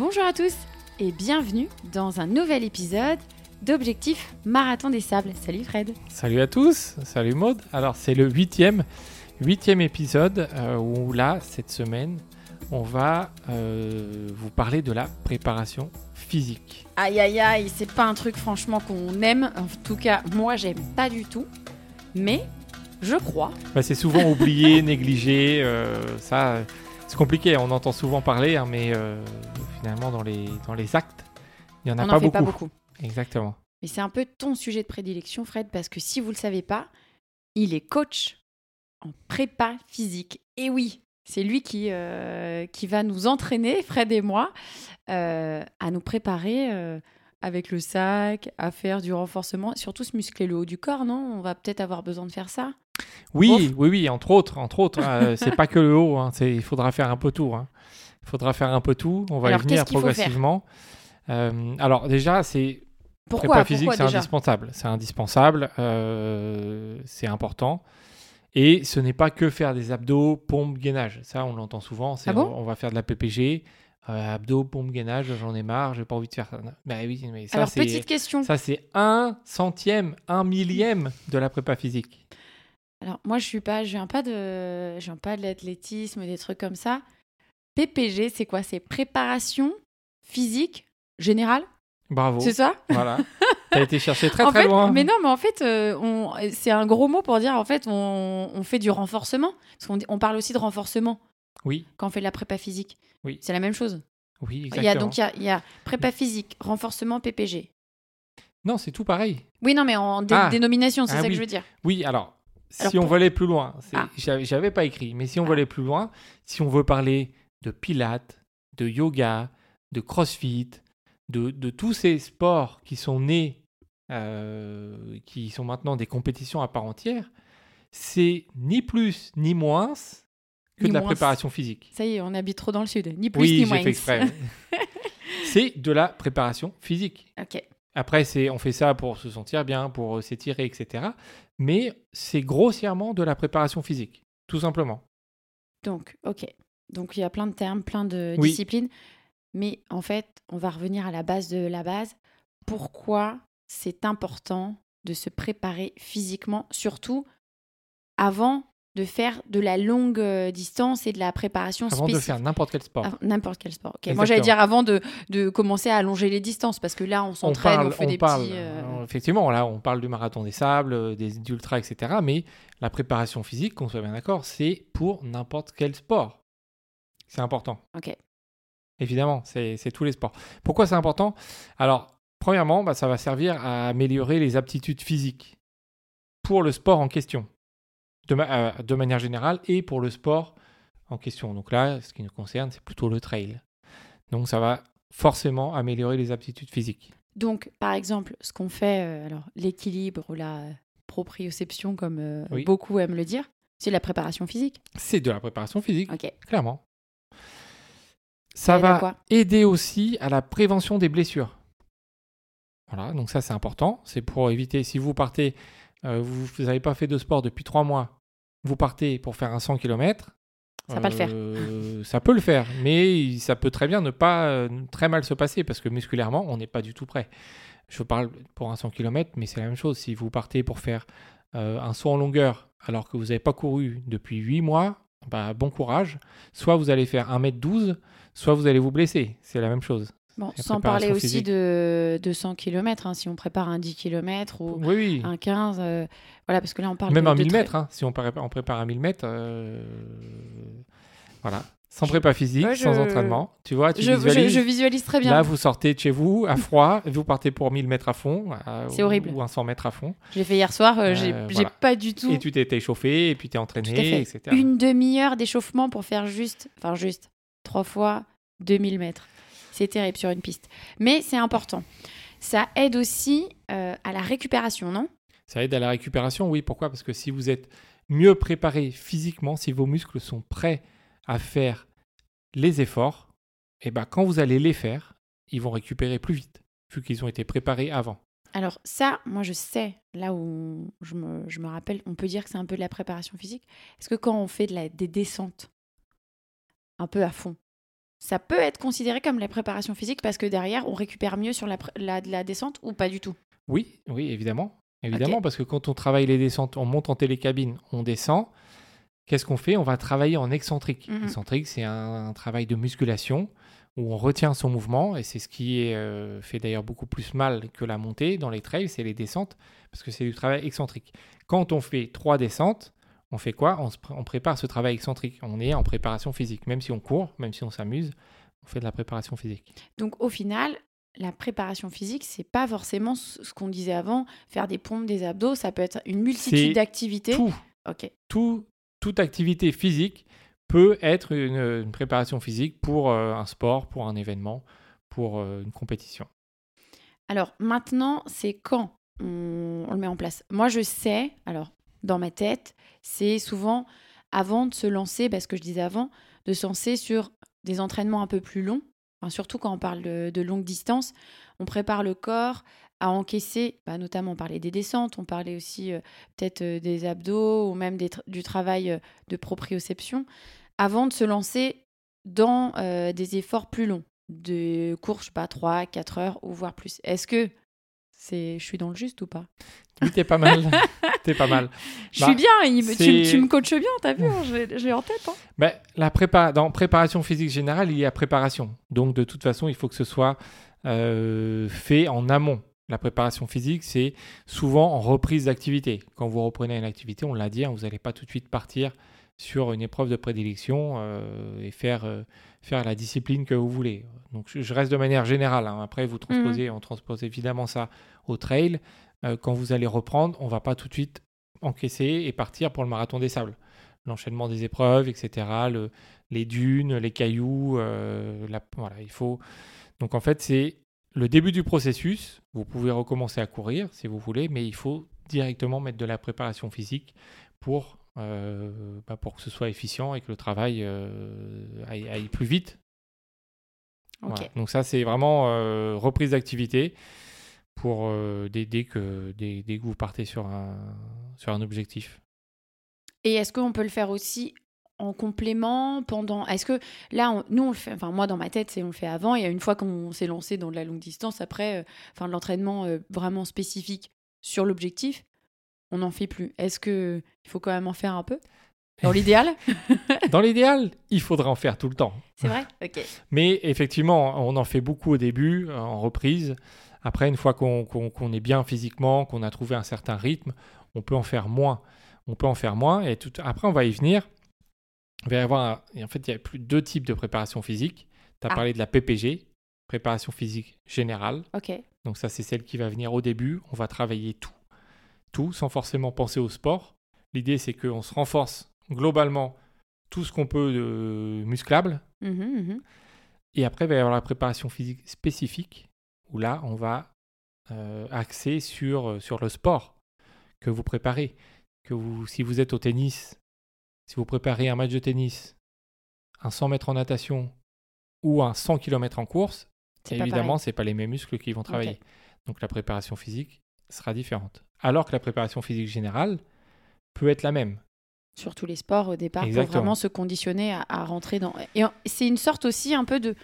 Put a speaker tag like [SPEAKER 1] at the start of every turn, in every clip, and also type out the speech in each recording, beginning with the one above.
[SPEAKER 1] Bonjour à tous et bienvenue dans un nouvel épisode d'Objectif Marathon des Sables. Salut Fred.
[SPEAKER 2] Salut à tous, salut Maud. Alors c'est le huitième, huitième épisode euh, où là, cette semaine, on va euh, vous parler de la préparation physique.
[SPEAKER 1] Aïe aïe aïe, c'est pas un truc franchement qu'on aime. En tout cas, moi j'aime pas du tout. Mais je crois.
[SPEAKER 2] Bah, c'est souvent oublié, négligé. euh, ça, c'est compliqué. On entend souvent parler, hein, mais euh, finalement dans les dans les actes, il y en a
[SPEAKER 1] on
[SPEAKER 2] pas,
[SPEAKER 1] n'en fait
[SPEAKER 2] beaucoup.
[SPEAKER 1] pas beaucoup.
[SPEAKER 2] Exactement.
[SPEAKER 1] Mais c'est un peu ton sujet de prédilection, Fred, parce que si vous le savez pas, il est coach en prépa physique. Et oui, c'est lui qui, euh, qui va nous entraîner, Fred et moi, euh, à nous préparer euh, avec le sac, à faire du renforcement, surtout se muscler le haut du corps, non? On va peut-être avoir besoin de faire ça.
[SPEAKER 2] Oui, oui, oui, entre autres, entre autres. euh, c'est pas que le haut. hein, c'est- il faudra faire un peu tout. hein. Il faudra faire un peu tout. On va
[SPEAKER 1] Alors,
[SPEAKER 2] y venir progressivement. Euh, alors déjà, c'est
[SPEAKER 1] Pourquoi
[SPEAKER 2] prépa physique, c'est indispensable. C'est indispensable. euh, c'est important. Et ce n'est pas que faire des abdos, pompes, gainage. Ça, on l'entend souvent.
[SPEAKER 1] Ah bon?
[SPEAKER 2] on, on va faire de la PPG, euh, abdos, pompes, gainage. J'en ai marre. J'ai pas envie de faire ça. Bah oui, mais ça,
[SPEAKER 1] Alors, petite question.
[SPEAKER 2] ça, c'est un centième, un millième de la prépa physique.
[SPEAKER 1] Alors, moi, je suis pas, je viens pas de, je viens pas de l'athlétisme, des trucs comme ça. PPG, c'est quoi? C'est préparation physique générale?
[SPEAKER 2] Bravo.
[SPEAKER 1] C'est ça?
[SPEAKER 2] Voilà. T'as été chercher très
[SPEAKER 1] En
[SPEAKER 2] très
[SPEAKER 1] fait,
[SPEAKER 2] loin.
[SPEAKER 1] Mais non, mais en fait, euh, on- c'est un gros mot pour dire en fait, on, on fait du renforcement. Parce qu'on on parle aussi de renforcement
[SPEAKER 2] Oui,
[SPEAKER 1] quand on fait de la prépa physique.
[SPEAKER 2] Oui.
[SPEAKER 1] C'est la même chose.
[SPEAKER 2] oui,
[SPEAKER 1] Il y a
[SPEAKER 2] exactement.
[SPEAKER 1] donc il y a, il y a prépa physique, renforcement, PPG.
[SPEAKER 2] Non, c'est tout pareil.
[SPEAKER 1] Oui, non, mais en dé-
[SPEAKER 2] Ah.
[SPEAKER 1] dénomination, c'est
[SPEAKER 2] Ah
[SPEAKER 1] ça que je veux dire.
[SPEAKER 2] Oui, alors,
[SPEAKER 1] Alors,
[SPEAKER 2] si on veut aller plus loin,
[SPEAKER 1] Ah.
[SPEAKER 2] j'avais pas écrit, mais si on veut
[SPEAKER 1] Ah.
[SPEAKER 2] aller plus loin, si on veut parler de pilates, de yoga, de crossfit, de, de tous ces sports qui sont nés, euh, qui sont maintenant des compétitions à part entière, c'est ni plus ni moins que
[SPEAKER 1] Ni
[SPEAKER 2] de la préparation physique.
[SPEAKER 1] Ça y est, on habite trop dans le sud. Ni plus
[SPEAKER 2] Oui,
[SPEAKER 1] ni
[SPEAKER 2] j'ai
[SPEAKER 1] moins.
[SPEAKER 2] fait exprès. c'est de la préparation physique.
[SPEAKER 1] Ok.
[SPEAKER 2] Après, c'est, on fait ça pour se sentir bien, pour euh, s'étirer, etc. Mais c'est grossièrement de la préparation physique, tout simplement.
[SPEAKER 1] Donc, ok. Donc, il y a plein de termes, plein de
[SPEAKER 2] Oui.
[SPEAKER 1] disciplines. Mais en fait, on va revenir à la base de la base. Pourquoi c'est important de se préparer physiquement, surtout avant de faire de la longue euh, distance et de la préparation
[SPEAKER 2] Avant de
[SPEAKER 1] spécifique
[SPEAKER 2] faire n'importe quel sport.
[SPEAKER 1] N'importe quel sport. Moi, j'allais dire avant de, de commencer à allonger les distances, parce que là, on s'entraîne, on, fait
[SPEAKER 2] on
[SPEAKER 1] des
[SPEAKER 2] parle,
[SPEAKER 1] petits... euh,
[SPEAKER 2] euh, effectivement, là, on parle du marathon des sables, des ultras, etc. Mais la préparation physique, qu'on soit bien d'accord, c'est pour n'importe quel sport. C'est important.
[SPEAKER 1] Ok.
[SPEAKER 2] Évidemment, c'est c'est tous les sports. Pourquoi c'est important? Alors, premièrement, bah, ça va servir à améliorer les aptitudes physiques pour le sport en question, de, ma- euh, de manière générale, et pour le sport en question. Donc là, ce qui nous concerne, c'est plutôt le trail. Donc ça va forcément améliorer les aptitudes physiques.
[SPEAKER 1] Donc, par exemple, ce qu'on fait, euh, alors l'équilibre ou la proprioception, comme euh,
[SPEAKER 2] Oui.
[SPEAKER 1] beaucoup aiment le dire, c'est la préparation physique.
[SPEAKER 2] C'est de la préparation physique, clairement. Ça va aider aussi à la prévention des blessures. Voilà, donc ça c'est important. C'est pour éviter, si vous partez, euh, vous n'avez pas fait de sport depuis trois mois, vous partez pour faire un 100 km.
[SPEAKER 1] Ça va pas le faire.
[SPEAKER 2] faire. ça peut le faire, mais ça peut très bien ne pas euh, très mal se passer parce que musculairement, on n'est pas du tout prêt. Je parle pour un 100 km, mais c'est la même chose. Si vous partez pour faire euh, un saut en longueur alors que vous n'avez pas couru depuis 8 mois, bah, bon courage. Soit vous allez faire 1m12, soit vous allez vous blesser. C'est la même chose.
[SPEAKER 1] Bon, sans parler aussi
[SPEAKER 2] physique.
[SPEAKER 1] de, de 100 km, si on prépare un 10 km ou
[SPEAKER 2] Oui, oui.
[SPEAKER 1] un 15, euh, voilà, parce que là on parle
[SPEAKER 2] Même
[SPEAKER 1] de,
[SPEAKER 2] un
[SPEAKER 1] de
[SPEAKER 2] 1000
[SPEAKER 1] très-
[SPEAKER 2] mètres, hein, si on prépare, on prépare un 1000 mètres, euh, voilà. Sans prépa physique,
[SPEAKER 1] Ouais, je-
[SPEAKER 2] sans entraînement. Tu vois, tu
[SPEAKER 1] Je,
[SPEAKER 2] visualises.
[SPEAKER 1] je visualise très bien.
[SPEAKER 2] Là, vous sortez de chez vous à froid, vous partez pour 1000 mètres à fond. euh,
[SPEAKER 1] C'est horrible.
[SPEAKER 2] Ou un 100 mètres à fond.
[SPEAKER 1] Je l'ai fait hier soir, euh, j'ai j'ai
[SPEAKER 2] voilà.
[SPEAKER 1] pas du tout,
[SPEAKER 2] Et tu t'es échauffé, et puis t'es entraîné,
[SPEAKER 1] fait.
[SPEAKER 2] etc.
[SPEAKER 1] une demi-heure d'échauffement pour faire juste, enfin juste, trois fois 2000 mètres. C'est terrible sur une piste. Mais c'est important. Ça aide aussi euh, à la récupération, non?
[SPEAKER 2] Ça aide à la récupération, oui. Pourquoi? Parce que si vous êtes mieux préparé physiquement, si vos muscles sont prêts à faire les efforts, et ben quand vous allez les faire, ils vont récupérer plus vite, vu qu'ils ont été préparés avant.
[SPEAKER 1] Alors ça, moi je sais, là où je me, je me rappelle, on peut dire que c'est un peu de la préparation physique. Est-ce que quand on fait de la, des descentes un peu à fond, ça peut être considéré comme la préparation physique parce que derrière, on récupère mieux sur la, pr- la, la descente ou pas du tout?
[SPEAKER 2] Oui, oui, évidemment. Évidemment, parce que quand on travaille les descentes, on monte en télécabine, on descend. Qu'est-ce qu'on fait? On va travailler en excentrique.
[SPEAKER 1] Mhm.
[SPEAKER 2] Excentrique, c'est un, un travail de musculation où on retient son mouvement et c'est ce qui est, euh, fait d'ailleurs beaucoup plus mal que la montée dans les trails, c'est les descentes parce que c'est du travail excentrique. Quand on fait trois descentes, on fait quoi? On, se pr- on prépare ce travail excentrique. On est en préparation physique. Même si on court, même si on s'amuse, on fait de la préparation physique.
[SPEAKER 1] Donc au final, la préparation physique, c'est pas forcément ce qu'on disait avant, faire des pompes, des abdos, ça peut être une multitude d'activités.
[SPEAKER 2] Tout,
[SPEAKER 1] Ok.
[SPEAKER 2] tout- toute activité physique peut être une, une préparation physique pour euh, un sport, pour un événement, pour euh, une compétition.
[SPEAKER 1] Alors maintenant, c'est quand on, on le met en place? Moi, je sais, alors dans ma tête, c'est souvent avant de se lancer, parce que je disais avant, de se lancer sur des entraînements un peu plus longs, Enfin, surtout quand on parle de, de longue distance, on prépare le corps à encaisser, bah, notamment on parlait des descentes, on parlait aussi euh, peut-être euh, des abdos ou même du travail euh, de proprioception, avant de se lancer dans des efforts plus longs, de courses, je sais pas, 3, 4 heures ou voire plus. Est-ce que c'est, je suis dans le juste ou pas?
[SPEAKER 2] Oui, t'es pas mal. t'es pas mal.
[SPEAKER 1] Je
[SPEAKER 2] Bah,
[SPEAKER 1] suis bien, il me- tu, me coaches bien, t'as vu, hein, j'ai en tête. hein.
[SPEAKER 2] Ben, la prépa... Dans préparation physique générale, il y a préparation. Donc, de toute façon, il faut que ce soit euh, fait en amont. La préparation physique, c'est souvent en reprise d'activité. Quand vous reprenez une activité, on l'a dit, hein, vous n'allez pas tout de suite partir sur une épreuve de prédilection euh, et faire, euh, faire la discipline que vous voulez. Donc, je, reste de manière générale. hein. Après, vous transposez, on transpose évidemment ça au trail. Euh, quand vous allez reprendre, on va pas tout de suite encaisser et partir pour le marathon des sables l'enchaînement des épreuves, etc., le- les dunes, les cailloux, euh, la- voilà, il faut. Donc en fait, c'est le début du processus. Vous pouvez recommencer à courir si vous voulez, mais il faut directement mettre de la préparation physique pour, bah, pour que ce soit efficient et que le travail euh, aille, aille plus vite. Voilà. Donc ça, c'est vraiment euh, reprise d'activité pour euh, dès, dès que, dès, dès que vous partez sur un, sur un objectif.
[SPEAKER 1] Et est-ce qu'on peut le faire aussi en complément pendant Est-ce que là, on- nous, on le fait. Enfin, moi, dans ma tête, c'est on le fait avant. Et une fois qu'on s'est lancé dans de la longue distance, après, euh, enfin, de l'entraînement euh, vraiment spécifique sur l'objectif, on n'en fait plus. Est-ce que il faut quand même en faire un peu? Dans l'idéal?
[SPEAKER 2] Dans l'idéal, il faudra en faire tout le temps.
[SPEAKER 1] C'est vrai? Ok.
[SPEAKER 2] Mais effectivement, on en fait beaucoup au début, euh, en reprise. Après, une fois qu'on est bien physiquement, qu'on a trouvé un certain rythme, on peut en faire moins. On peut en faire moins. Et tout... après, on va y venir. Il va y avoir, en fait, il y a plus deux types de préparation physique. Tu as
[SPEAKER 1] Ah.
[SPEAKER 2] parlé de la PPG, préparation physique générale.
[SPEAKER 1] Ok.
[SPEAKER 2] Donc ça, c'est celle qui va venir au début. On va travailler tout. Tout, sans forcément penser au sport. L'idée, c'est qu'on se renforce globalement tout ce qu'on peut de musclable.
[SPEAKER 1] Mhm, mhm.
[SPEAKER 2] Et après, il va y avoir la préparation physique spécifique, où là, on va euh, axer sur, euh, sur le sport que vous préparez. Que vous, si vous êtes au tennis, si vous préparez un match de tennis, un 100 mètres en natation ou un 100 km en course, évidemment, ce n'est pas les mêmes muscles qui vont travailler. Donc la préparation physique sera différente. Alors que la préparation physique générale peut être la même.
[SPEAKER 1] Sur tous les sports au départ,
[SPEAKER 2] Exactement.
[SPEAKER 1] pour vraiment se conditionner à, à rentrer dans. Et c'est une sorte aussi un peu de,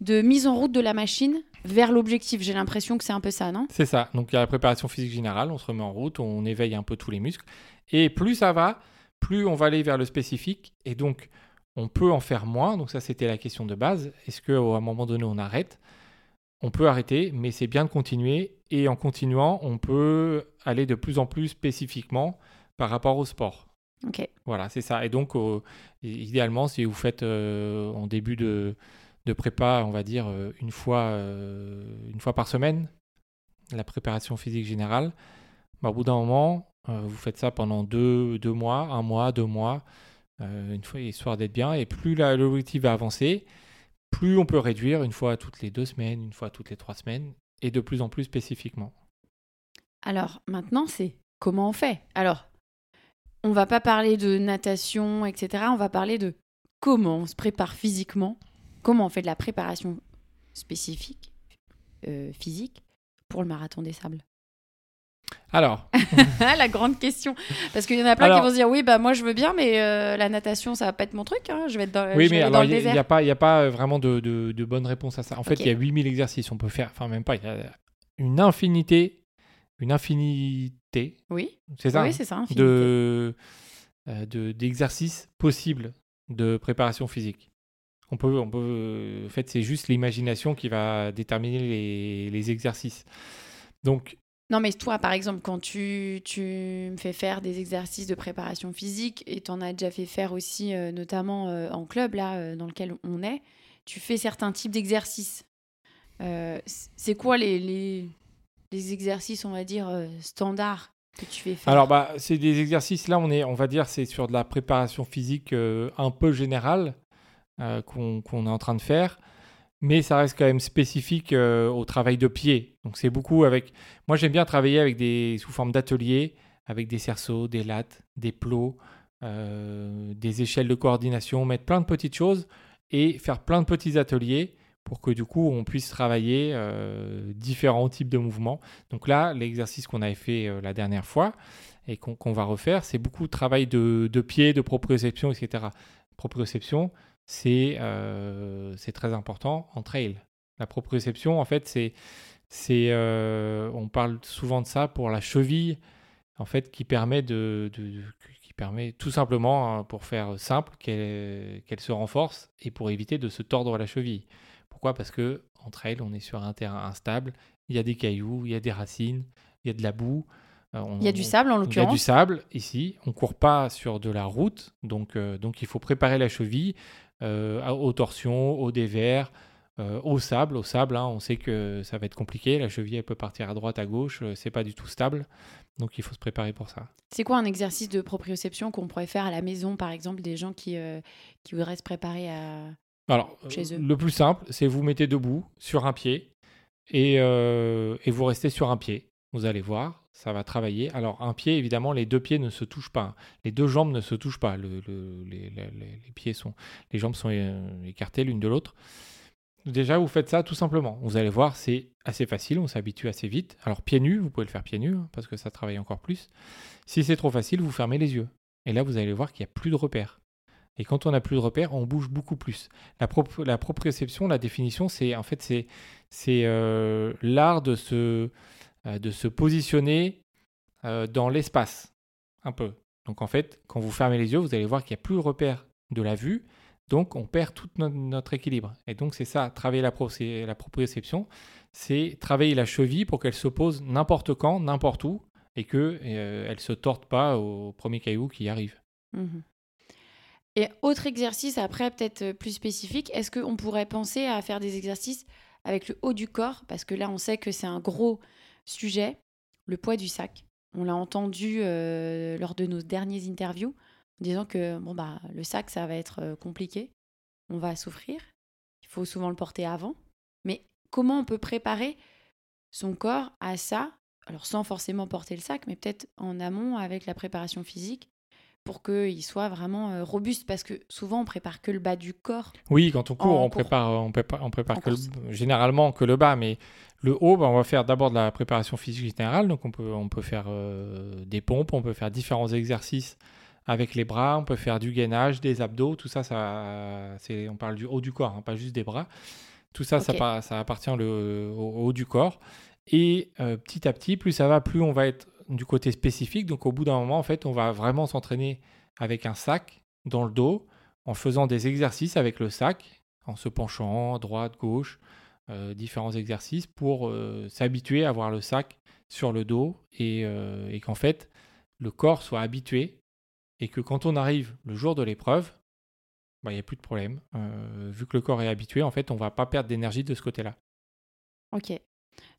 [SPEAKER 1] de mise en route de la machine vers l'objectif. J'ai l'impression que c'est un peu ça, non?
[SPEAKER 2] C'est ça. Donc il y a la préparation physique générale, on se remet en route, on éveille un peu tous les muscles. Et plus ça va, plus on va aller vers le spécifique. Et donc on peut en faire moins. Donc ça c'était la question de base. Est-ce qu'à un moment donné on arrête? On peut arrêter, mais c'est bien de continuer. Et en continuant, on peut aller de plus en plus spécifiquement par rapport au sport.
[SPEAKER 1] Ok.
[SPEAKER 2] Voilà, c'est ça. Et donc, euh, idéalement, si vous faites euh, en début de, de prépa, on va dire euh, une fois, euh, une fois par semaine, la préparation physique générale, bah, au bout d'un moment, vous faites ça pendant deux, deux mois, un mois, deux mois, une fois, histoire d'être bien. Et plus la- l'objectif va avancer, plus on peut réduire une fois toutes les deux semaines, une fois toutes les trois semaines, et de plus en plus spécifiquement.
[SPEAKER 1] Alors maintenant, c'est comment on fait? Alors, on va pas parler de natation, etc. On va parler de comment on se prépare physiquement, comment on fait de la préparation spécifique, euh, physique, pour le marathon des sables.
[SPEAKER 2] Alors,
[SPEAKER 1] la grande question. Parce qu'il y en a plein
[SPEAKER 2] Alors-
[SPEAKER 1] qui vont se dire oui, bah moi je veux bien, mais euh, la natation, ça va pas être mon truc. hein. Je vais être dans,
[SPEAKER 2] oui,
[SPEAKER 1] je vais
[SPEAKER 2] mais alors,
[SPEAKER 1] dans le
[SPEAKER 2] il n'y a, pas- il y a pas vraiment de, de, de bonne réponse à ça. En fait, il y a 8000 exercices. On peut faire, enfin, même pas, il y a une infinité, une infinité,
[SPEAKER 1] Oui,
[SPEAKER 2] c'est ça
[SPEAKER 1] oui
[SPEAKER 2] hein,
[SPEAKER 1] c'est ça. infinité.
[SPEAKER 2] de, euh, de- d'exercices possibles de préparation physique. On peut, on peut, en fait, c'est juste l'imagination qui va déterminer les, les exercices. Donc,
[SPEAKER 1] Non, mais toi, par exemple, quand tu, tu me fais faire des exercices de préparation physique et tu en as déjà fait faire aussi, euh, notamment euh, en club, là, euh, dans lequel on est, tu fais certains types d'exercices. C'est quoi les, les, les exercices, on va dire, standards que tu fais faire?
[SPEAKER 2] Alors, bah, c'est des exercices, là, on, est, on va dire, c'est sur de la préparation physique un peu générale qu'on qu'on est en train de faire, mais ça reste quand même spécifique euh, au travail de pied. Donc, c'est beaucoup avec. Moi, j'aime bien travailler avec des sous forme d'ateliers, avec des cerceaux, des lattes, des plots, euh, des échelles de coordination, mettre plein de petites choses et faire plein de petits ateliers pour que du coup on puisse travailler euh, différents types de mouvements. Donc là, l'exercice qu'on avait fait la dernière fois et qu'on qu'on va refaire, c'est beaucoup de travail de, de pied, de proprioception, etc. Proprioception, c'est euh, très important en trail. La proprioception, en fait, c'est euh, on parle souvent de ça pour la cheville, en fait, qui permet de, de- de- qui permet tout simplement, hein, pour faire simple, qu'elle qu'elle se renforce et pour éviter de se tordre la cheville. Pourquoi? Parce que en trail, on est sur un terrain instable. Il y a des cailloux, il y a des racines, il y a de la boue. Euh, on-
[SPEAKER 1] Il y a du sable, en
[SPEAKER 2] il y a du
[SPEAKER 1] l'occurrence.
[SPEAKER 2] sable ici. On court pas sur de la route, donc euh, donc il faut préparer la cheville aux torsions, au dévers, euh, au sable. Au sable, hein, on sait que ça va être compliqué. La cheville elle peut partir à droite, à gauche. euh, c'est pas du tout stable, donc il faut se préparer pour ça.
[SPEAKER 1] C'est quoi un exercice de proprioception qu'on pourrait faire à la maison, par exemple, des gens qui, euh, qui voudraient se préparer à...
[SPEAKER 2] Alors,
[SPEAKER 1] Chez
[SPEAKER 2] euh,
[SPEAKER 1] eux?
[SPEAKER 2] le plus simple, c'est vous mettez debout sur un pied et, euh, et vous restez sur un pied. Vous allez voir, ça va travailler. Alors, un pied, évidemment, les deux pieds ne se touchent pas. Les deux jambes ne se touchent pas. Le- le- les, pieds sont, les jambes sont euh, écartées l'une de l'autre. Déjà, vous faites ça tout simplement. Vous allez voir, c'est assez facile, on s'habitue assez vite. Alors, pieds nus, vous pouvez le faire pieds nus hein, parce que ça travaille encore plus. Si c'est trop facile, vous fermez les yeux. Et là, vous allez voir qu'il n'y a plus de repères. Et quand on n'a plus de repères, on bouge beaucoup plus. La, propre- la proprioception, la définition, c'est en fait c'est c'est euh, l'art de se de se positionner euh, dans l'espace un peu. Donc en fait, quand vous fermez les yeux, vous allez voir qu'il n'y a plus de repères de la vue, donc on perd tout no- notre équilibre. Et donc c'est ça, travailler la, pro- la proprioception, c'est travailler la cheville pour qu'elle se pose n'importe quand, n'importe où, et que euh, elle se torte pas au premier caillou qui arrive.
[SPEAKER 1] Mhm. Et autre exercice, après, peut-être euh, plus spécifique, est-ce qu'on pourrait penser à faire des exercices avec le haut du corps? Parce que là, on sait que c'est un gros sujet, le poids du sac. On l'a entendu euh, lors de nos dernières interviews, en disant que bon, bah, le sac, ça va être euh, compliqué, on va souffrir, il faut souvent le porter avant. Mais comment on peut préparer son corps à ça? Alors, sans forcément porter le sac, mais peut-être en amont avec la préparation physique pour qu'il soit vraiment euh, robuste parce que souvent on prépare que le bas du corps.
[SPEAKER 2] Oui, quand on court, on
[SPEAKER 1] cours.
[SPEAKER 2] prépare, on prépare, on prépare que le- généralement que le bas, mais le haut, bah, on va faire d'abord de la préparation physique générale. Donc on peut, on peut faire euh, des pompes, on peut faire différents exercices avec les bras, on peut faire du gainage, des abdos, tout ça, ça c'est, on parle du haut du corps, hein, pas juste des bras. Tout ça, ça, ça appartient le, au haut du corps. Et euh, petit à petit, plus ça va, plus on va être du côté spécifique. Donc au bout d'un moment, en fait, on va vraiment s'entraîner avec un sac dans le dos, en faisant des exercices avec le sac, en se penchant droite, gauche, euh, différents exercices pour euh, s'habituer à avoir le sac sur le dos et, euh, et qu'en fait le corps soit habitué et que quand on arrive le jour de l'épreuve, bah, il n'y a plus de problème. Vu que le corps est habitué, en fait, on va pas perdre d'énergie de ce côté-là.
[SPEAKER 1] Ok.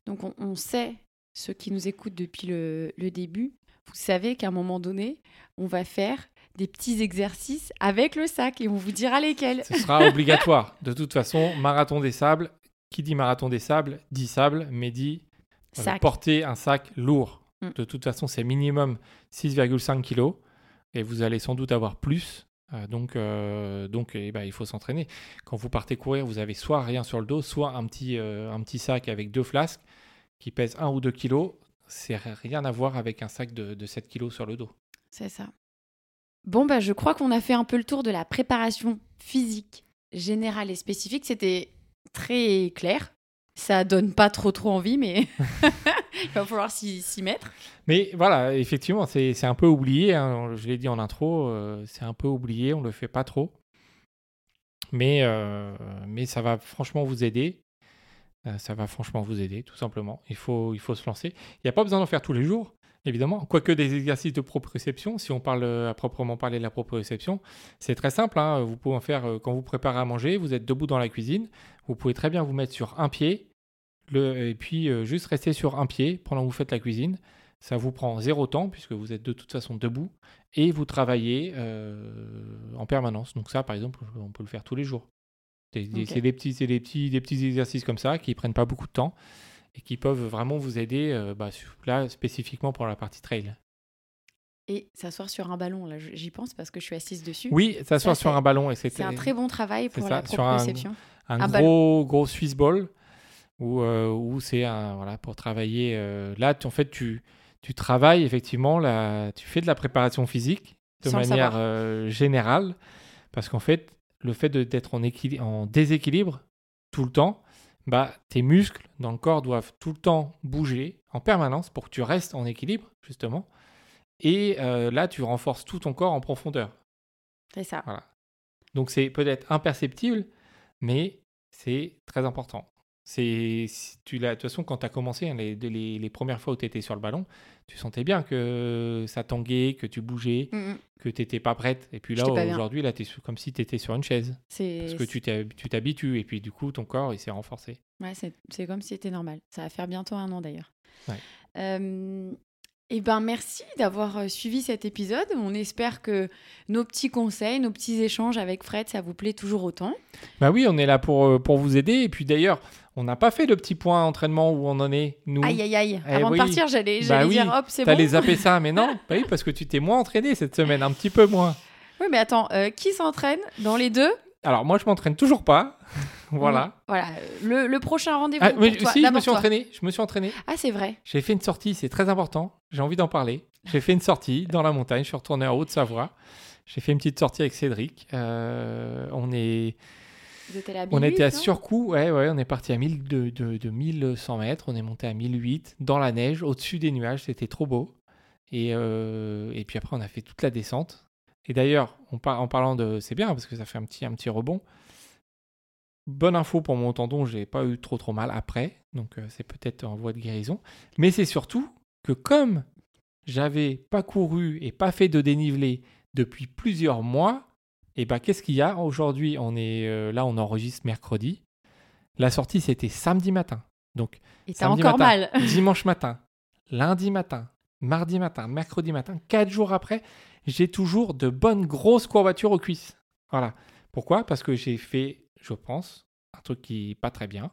[SPEAKER 1] Donc on, on sait, ceux qui nous écoutent depuis le, le début, vous savez qu'à un moment donné, on va faire des petits exercices avec le sac et on vous dira lesquels.
[SPEAKER 2] Ce sera obligatoire. De toute façon, marathon des sables, qui dit marathon des sables, dit sable, mais dit euh,
[SPEAKER 1] Sac.
[SPEAKER 2] porter un sac lourd.
[SPEAKER 1] Mm.
[SPEAKER 2] De toute façon, c'est minimum 6,5 kg et vous allez sans doute avoir plus. Euh, donc, euh, donc eh ben, il faut s'entraîner. Quand vous partez courir, vous avez soit rien sur le dos, soit un petit, euh, un petit sac avec deux flasques qui pèsent 1 ou 2 kg. c'est rien à voir avec un sac de, de 7 kilos sur le dos.
[SPEAKER 1] C'est ça. Bon, bah, je crois qu'on a fait un peu le tour de la préparation physique générale et spécifique. C'était très clair. Ça donne pas trop trop envie, mais il va falloir s'y mettre.
[SPEAKER 2] Mais voilà, effectivement, c'est c'est un peu oublié. hein, je l'ai dit en intro, euh, c'est un peu oublié, on le fait pas trop. Mais, euh, mais ça va franchement vous aider. Euh, ça va franchement vous aider, tout simplement. Il faut, se lancer. Il n'y a pas besoin d'en faire tous les jours, évidemment. Quoique des exercices de proprioception, si on parle euh, à proprement parler de la proprioception, c'est très simple. hein. Vous pouvez en faire euh, quand vous préparez à manger, vous êtes debout dans la cuisine. Vous pouvez très bien vous mettre sur un pied et puis juste rester sur un pied pendant que vous faites la cuisine. Ça vous prend zéro temps puisque vous êtes de toute façon debout et vous travaillez en permanence. Donc ça, par exemple, on peut le faire tous les jours. C'est des,
[SPEAKER 1] Ok.
[SPEAKER 2] c'est des petits, c'est des petits, des petits exercices comme ça qui prennent pas beaucoup de temps et qui peuvent vraiment vous aider euh, bah, là spécifiquement pour la partie trail.
[SPEAKER 1] Et s'asseoir sur un ballon, là, j'y pense parce que je suis assise dessus.
[SPEAKER 2] Oui, s'asseoir sur un ballon et c'est
[SPEAKER 1] un très bon travail pour la
[SPEAKER 2] un-
[SPEAKER 1] proprioception.
[SPEAKER 2] un
[SPEAKER 1] Un
[SPEAKER 2] gros gros Swiss ball où, euh, où c'est un voilà pour travailler euh, là tu- en fait tu tu travailles effectivement là tu fais de la préparation physique de
[SPEAKER 1] Sans
[SPEAKER 2] manière générale parce qu'en fait le fait de- d'être en en déséquilibre tout le temps bah tes muscles dans le corps doivent tout le temps bouger en permanence pour que tu restes en équilibre justement et euh, là tu renforces tout ton corps en profondeur
[SPEAKER 1] C'est ça.
[SPEAKER 2] donc c'est peut-être imperceptible, mais c'est très important. C'est tu l'as de toute façon quand tu as commencé hein, les, les, les premières fois où tu étais sur le ballon, tu sentais bien que ça tanguait, que tu bougeais,
[SPEAKER 1] Mm, mm.
[SPEAKER 2] que tu n'étais pas prête et puis là
[SPEAKER 1] bien.
[SPEAKER 2] aujourd'hui là tu es comme si tu étais sur une chaise
[SPEAKER 1] C'est
[SPEAKER 2] parce que tu t'habitues et puis du coup ton corps il s'est renforcé.
[SPEAKER 1] Ouais, c'est c'est comme si c'était normal. Ça va faire bientôt un an d'ailleurs.
[SPEAKER 2] Ouais.
[SPEAKER 1] Euh, eh ben merci d'avoir euh, suivi cet épisode. On espère que nos petits conseils, nos petits échanges avec Fred, ça vous plaît toujours autant.
[SPEAKER 2] Bah oui, on est là pour, euh, pour vous aider et puis d'ailleurs, on n'a pas fait le petit point entraînement où on en est nous.
[SPEAKER 1] Aïe aïe aïe.
[SPEAKER 2] Eh
[SPEAKER 1] Avant
[SPEAKER 2] oui.
[SPEAKER 1] de partir, j'allais
[SPEAKER 2] Bah oui,
[SPEAKER 1] dire hop, c'est bon.
[SPEAKER 2] T'allais zapper ça, mais non, bah oui, parce que tu t'es moins entraîné cette semaine, un petit peu moins.
[SPEAKER 1] Oui, mais attends, euh, qui s'entraîne dans les deux?
[SPEAKER 2] Alors moi je m'entraîne toujours pas. voilà.
[SPEAKER 1] Voilà, le, le prochain rendez-vous.
[SPEAKER 2] Ah,
[SPEAKER 1] pour
[SPEAKER 2] mais
[SPEAKER 1] toi.
[SPEAKER 2] si, je me suis
[SPEAKER 1] toi.
[SPEAKER 2] entraîné. Je me suis entraîné.
[SPEAKER 1] Ah, c'est vrai.
[SPEAKER 2] J'ai fait une sortie, c'est très important. J'ai envie d'en parler. J'ai fait une sortie dans la montagne. Je suis retourné en Haute-Savoie. J'ai fait une petite sortie avec Cédric. Euh, on est,
[SPEAKER 1] Vous étiez à
[SPEAKER 2] on
[SPEAKER 1] 1008,
[SPEAKER 2] était à surcoût. Ouais, ouais, on est parti à 1000 de, de, de 1100 mètres. On est monté à 1008 dans la neige, au-dessus des nuages. C'était trop beau. Et, euh, et puis après, on a fait toute la descente. Et d'ailleurs, par- en parlant de, c'est bien parce que ça fait un petit, un petit rebond. Bonne info pour mon tendon, j'ai pas eu trop trop mal après, donc euh, c'est peut-être en voie de guérison. Mais c'est surtout que comme j'avais pas couru et pas fait de dénivelé depuis plusieurs mois, et ben qu'est-ce qu'il y a aujourd'hui? On est euh, là, on enregistre mercredi. La sortie c'était samedi matin, donc
[SPEAKER 1] Et t'as
[SPEAKER 2] samedi
[SPEAKER 1] encore
[SPEAKER 2] matin,
[SPEAKER 1] mal.
[SPEAKER 2] dimanche matin, lundi matin, mardi matin, mercredi matin, quatre jours après, j'ai toujours de bonnes grosses courbatures aux cuisses. Voilà. Pourquoi? Parce que j'ai fait, je pense, un truc qui n'est pas très bien.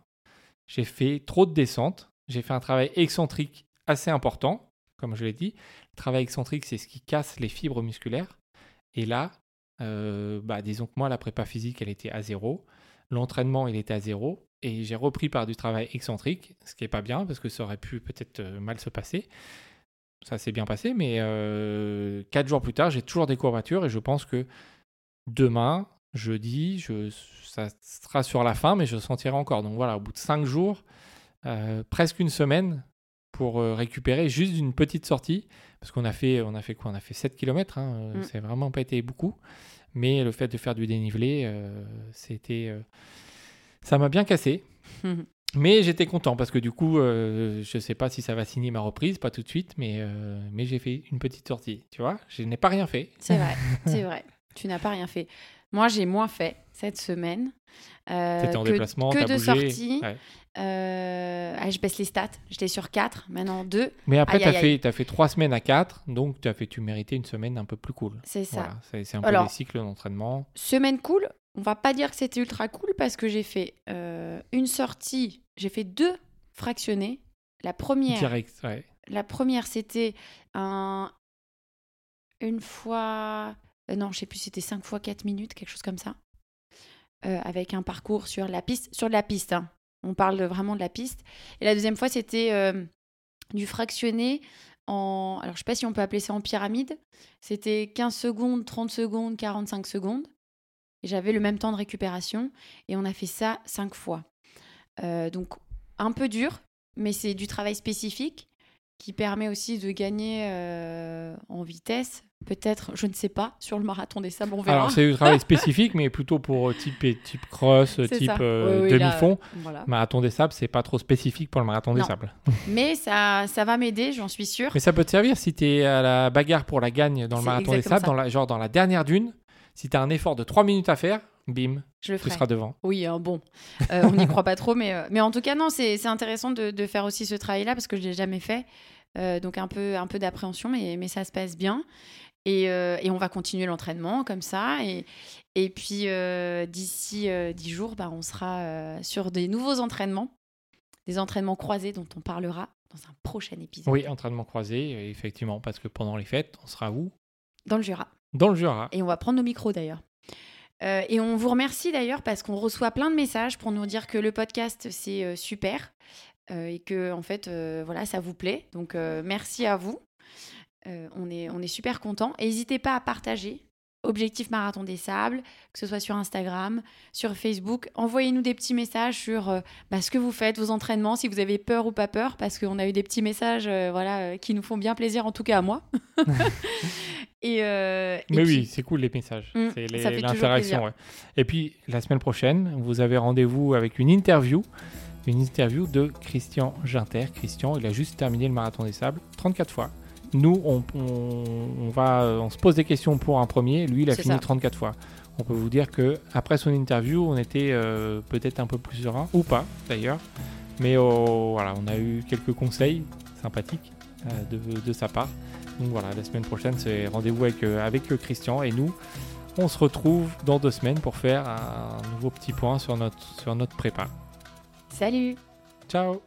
[SPEAKER 2] J'ai fait trop de descentes. J'ai fait un travail excentrique assez important, comme je l'ai dit. Le travail excentrique, c'est ce qui casse les fibres musculaires. Et là, euh, bah, disons que moi, la prépa physique, elle était à zéro. L'entraînement, il était à zéro. Et j'ai repris par du travail excentrique, ce qui n'est pas bien, parce que ça aurait pu peut-être euh, mal se passer. Ça s'est bien passé, mais euh, quatre jours plus tard, j'ai toujours des courbatures et je pense que demain, jeudi, je, ça sera sur la fin, mais je sentirai encore. Donc voilà, au bout de cinq jours, presque une semaine pour euh, récupérer juste d'une petite sortie, parce qu'on a fait, on a fait quoi? On a fait 7 km, hein, euh,
[SPEAKER 1] Mm.
[SPEAKER 2] c'est vraiment pas été beaucoup, mais le fait de faire du dénivelé, euh, c'était, euh, ça m'a bien cassé. Mais j'étais content parce que du coup, euh, je sais pas si ça va signer ma reprise, pas tout de suite, mais, mais j'ai fait une petite sortie, tu vois? Je n'ai pas rien fait.
[SPEAKER 1] C'est vrai, c'est vrai. Tu n'as pas rien fait. Moi, j'ai moins fait cette semaine.
[SPEAKER 2] En
[SPEAKER 1] que,
[SPEAKER 2] déplacement,
[SPEAKER 1] que de
[SPEAKER 2] bougé.
[SPEAKER 1] sorties.
[SPEAKER 2] Ouais.
[SPEAKER 1] Euh, ah, je baisse les stats. J'étais sur 4, maintenant 2.
[SPEAKER 2] Mais après, tu as,
[SPEAKER 1] aïe,
[SPEAKER 2] fait, fait trois semaines à quatre, donc t'as fait, tu méritais une semaine un peu plus cool.
[SPEAKER 1] C'est ça.
[SPEAKER 2] Voilà, c'est, un peu les cycles d'entraînement.
[SPEAKER 1] Semaine cool. On va pas dire que c'était ultra cool parce que j'ai fait euh, une sortie. J'ai fait deux fractionnés. La première,
[SPEAKER 2] Direct, ouais.
[SPEAKER 1] la première c'était un, une fois. euh, non, je sais plus, c'était 5 fois 4 minutes, quelque chose comme ça. Euh, avec un parcours sur la piste. Sur la piste, hein. On parle vraiment de la piste. Et la deuxième fois, c'était euh, du fractionné en. Alors, je sais pas si on peut appeler ça en pyramide. C'était 15 secondes, 30 secondes, 45 secondes. Et j'avais le même temps de récupération. Et on a fait ça cinq fois. Euh, donc, un peu dur, mais c'est du travail spécifique qui permet aussi de gagner euh, en vitesse. Peut-être, je ne sais pas, sur le marathon des sables, on verra.
[SPEAKER 2] Alors, c'est du travail spécifique, mais plutôt pour type, type cross, type euh,
[SPEAKER 1] Oui, oui, là,
[SPEAKER 2] demi-fond.
[SPEAKER 1] voilà.
[SPEAKER 2] Marathon des sables, c'est pas trop spécifique pour le marathon des
[SPEAKER 1] Non.
[SPEAKER 2] sables.
[SPEAKER 1] Mais ça, ça va m'aider, j'en suis sûre.
[SPEAKER 2] Mais ça peut te servir si tu es à la bagarre pour la gagne dans le marathon des sables, dans la, genre dans la dernière dune. Si tu as un effort de 3 minutes à faire, bim,
[SPEAKER 1] Je le
[SPEAKER 2] tu seras devant.
[SPEAKER 1] Oui, hein, bon, Euh, on n'y croit pas trop, mais, euh, mais en tout cas, non, c'est intéressant de, de faire aussi ce travail-là parce que je ne l'ai jamais fait. Euh, donc un peu, un peu d'appréhension, mais, mais ça se passe bien. Et, euh, et on va continuer l'entraînement comme ça. Et, et puis euh, d'ici euh, 10 jours, bah, on sera euh, sur des nouveaux entraînements, des entraînements croisés dont on parlera dans un prochain épisode
[SPEAKER 2] Oui, entraînement croisé, euh, effectivement, parce que pendant les fêtes, on sera où?
[SPEAKER 1] Dans le Jura.
[SPEAKER 2] Dans le Jura.
[SPEAKER 1] Et on va prendre nos micros d'ailleurs. Euh, et on vous remercie d'ailleurs parce qu'on reçoit plein de messages pour nous dire que le podcast c'est euh, super euh, et que en fait voilà ça vous plaît. Donc merci à vous. On est on est super content. N'hésitez pas à partager. Objectif Marathon des Sables, que ce soit sur Instagram, sur Facebook. Envoyez-nous des petits messages sur euh, bah, ce que vous faites, vos entraînements, si vous avez peur ou pas peur, parce qu'on a eu des petits messages euh, voilà, euh, qui nous font bien plaisir, en tout cas à moi. et, et
[SPEAKER 2] Mais
[SPEAKER 1] puis-
[SPEAKER 2] oui, c'est cool les messages.
[SPEAKER 1] Mm,
[SPEAKER 2] c'est l'interaction. ouais. Et puis, la semaine prochaine, vous avez rendez-vous avec une interview. Une interview de Christian Ginter. Christian, il a juste terminé le marathon des sables 34 fois. Nous, on, on- on va, on se pose des questions pour un premier. Lui, il a fini
[SPEAKER 1] ça.
[SPEAKER 2] 34 fois. On peut vous dire que après son interview, on était euh, peut-être un peu plus serein, ou pas d'ailleurs. Mais oh, voilà, on a eu quelques conseils sympathiques euh, de, de sa part. Donc voilà, la semaine prochaine, c'est rendez-vous avec, euh, avec euh, Christian et nous. On se retrouve dans deux semaines pour faire un nouveau petit point sur notre, sur notre prépa.
[SPEAKER 1] Salut
[SPEAKER 2] Ciao